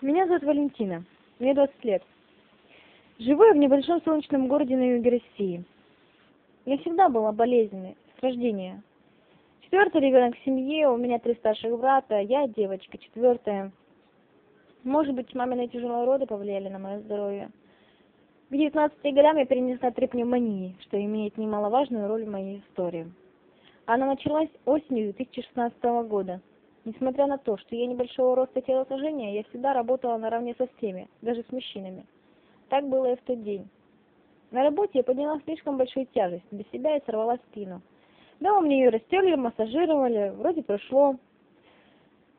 Меня зовут Валентина. Мне 20 лет. Живу я в небольшом солнечном городе на юге России. Я всегда была болезненной, с рождения. Четвертый ребенок в семье, у меня три старших брата, я девочка, четвертая. Может быть, мамины тяжелые роды повлияли на мое здоровье. К 19 годам я перенесла три пневмонии, что имеет немаловажную роль в моей истории. Она началась осенью 2016 года. Несмотря на то, что я небольшого роста телосложения, я всегда работала наравне со всеми, даже с мужчинами. Так было и в тот день. На работе я подняла слишком большую тяжесть для себя и сорвала спину. Дома мне ее растерли, массажировали, вроде прошло.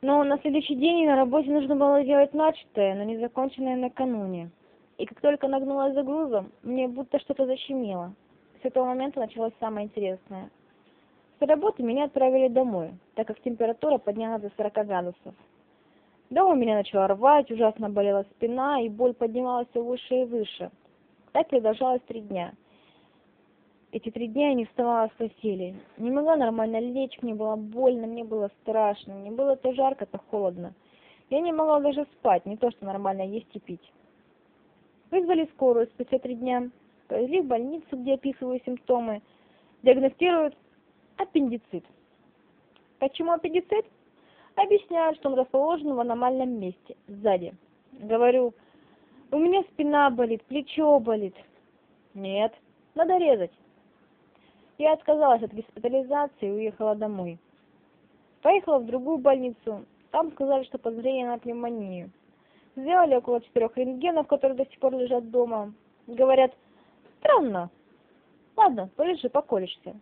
Но на следующий день на работе нужно было делать начатое, но не законченное накануне. И как только нагнулась за грузом, мне будто что-то защемило. С этого момента началось самое интересное. С работы меня отправили домой, так как температура поднялась до 40 градусов. Дома меня начала рвать, ужасно болела спина, и боль поднималась все выше и выше. Так продолжалось три дня. Эти три дня я не вставала с постели. Не могла нормально лечь, мне было больно, мне было страшно, мне было то жарко, то холодно. Я не могла даже спать, не то что нормально есть и пить. Вызвали скорую спустя три дня, повезли в больницу, где описываю симптомы, диагностируют аппендицит. Почему аппендицит? Объясняют, что он расположен в аномальном месте, сзади. Говорю, у меня спина болит, плечо болит. Нет, надо резать. Я отказалась от госпитализации и уехала домой. Поехала в другую больницу. Там сказали, что подозрение на пневмонию. Сделали около четырех рентгенов, которые до сих пор лежат дома. Говорят, странно. Ладно, полежи, поколешься.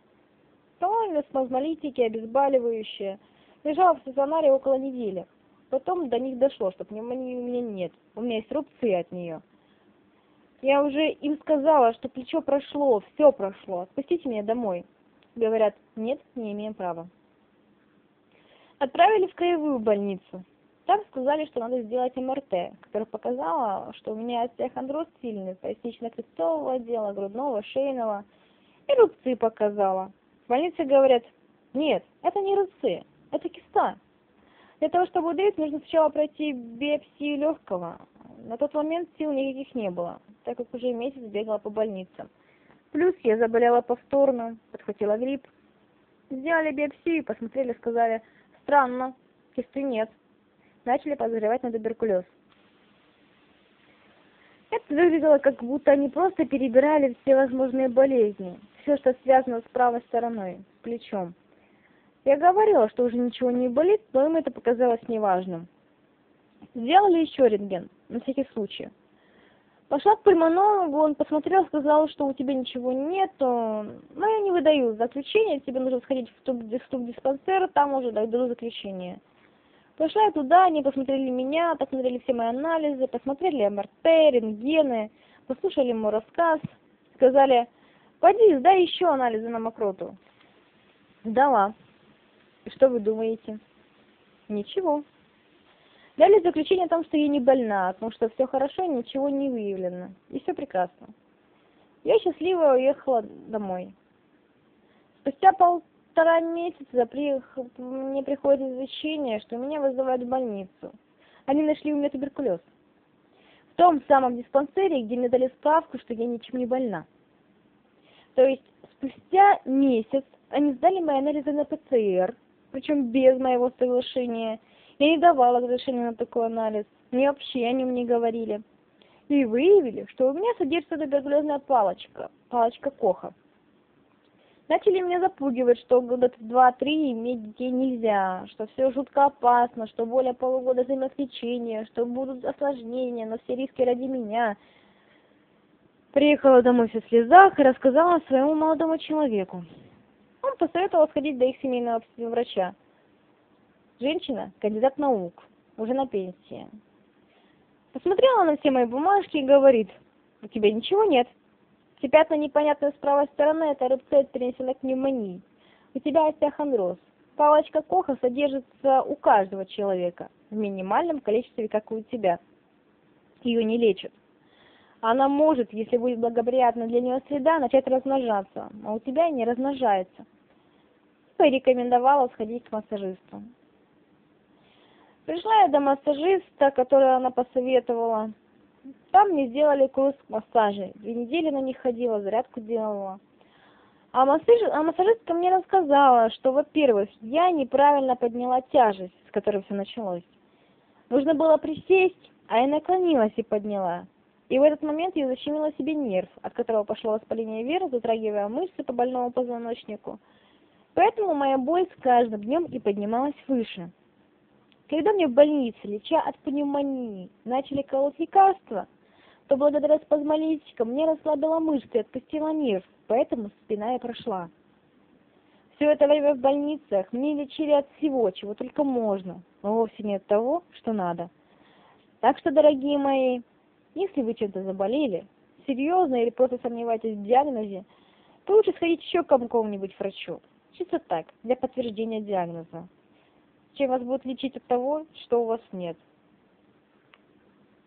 По-моему, спазмолитики, обезболивающие. Лежала в стационаре около недели. Потом до них дошло, что пневмонии у меня нет. У меня есть рубцы от нее. Я уже им сказала, что плечо прошло, все прошло. Отпустите меня домой. Говорят, нет, не имеем права. Отправили в краевую больницу. Там сказали, что надо сделать МРТ, которое показало, что у меня остеохондроз сильный, пояснично-крестцового отдела, грудного, шейного. И рубцы показала. В больнице говорят, нет, это не рубцы, это киста. Для того, чтобы удалить, нужно сначала пройти биопсию легкого. На тот момент сил никаких не было, так как уже месяц бегала по больницам. Плюс я заболела повторно, подхватила грипп. Сделали биопсию, посмотрели, сказали, странно, кисты нет. Начали подозревать на туберкулез. Это выглядело, как будто они просто перебирали все возможные болезни, все, что связано с правой стороной, плечом. Я говорила, что уже ничего не болит, но им это показалось неважным. Сделали еще рентген, на всякий случай. Пошла к пульмонологу, он посмотрел, сказал, что у тебя ничего нет, но я не выдаю заключение, тебе нужно сходить в ступ-диспансер, там уже дадут заключение. Пошла я туда, они посмотрели меня, посмотрели все мои анализы, посмотрели МРТ, рентгены, послушали мой рассказ, сказали, пойди, сдай еще анализы на мокроту. Сдала. И что вы думаете? Ничего. Дали заключение о том, что я не больна, потому что все хорошо, ничего не выявлено. И все прекрасно. Я счастливо уехала домой. Спустя пол полтора месяца при... мне приходит извещение, что меня вызывают в больницу. Они нашли у меня туберкулез. В том самом диспансере, где мне дали справку, что я ничем не больна. То есть спустя месяц они сдали мои анализы на ПЦР, причем без моего соглашения. Я не давала разрешения на такой анализ. Мне вообще о нем не говорили. И выявили, что у меня содержится туберкулезная палочка, палочка Коха. Начали меня запугивать, что года два-три иметь детей нельзя, что все жутко опасно, что более полугода займет лечение, что будут осложнения, но все риски ради меня. Приехала домой вся в слезах и рассказала своему молодому человеку. Он посоветовал сходить до их семейного врача. Женщина, кандидат наук, уже на пенсии. Посмотрела на все мои бумажки и говорит, у тебя ничего нет. Все пятна непонятные с правой стороны – это рубцы от перенесенной пневмонии. У тебя остеохондроз. Палочка Коха содержится у каждого человека в минимальном количестве, как и у тебя. Ее не лечат. Она может, если будет благоприятна для нее среда, начать размножаться, а у тебя не размножается. Порекомендовала сходить к массажисту. Пришла я до массажиста, который она посоветовала. Там мне сделали курс массажа. Две недели на них ходила, зарядку делала. А, массаж, а массажистка мне рассказала, что, во-первых, я неправильно подняла тяжесть, с которой все началось. Нужно было присесть, а я наклонилась и подняла. И в этот момент я защемила себе нерв, от которого пошло воспаление вверх, затрагивая мышцы по больному позвоночнику. Поэтому моя боль с каждым днем и поднималась выше. Когда мне в больнице, леча от пневмонии, начали колоть лекарства, то благодаря спазмолитикам мне расслабила мышцы и отпустила нерв, поэтому спина и прошла. Все это время в больницах мне лечили от всего, чего только можно, но вовсе не от того, что надо. Так что, дорогие мои, если вы чем-то заболели, серьезно или просто сомневаетесь в диагнозе, то лучше сходить еще к какому-нибудь врачу. Чисто так, для подтверждения диагноза. Чем вас будут лечить от того, что у вас нет.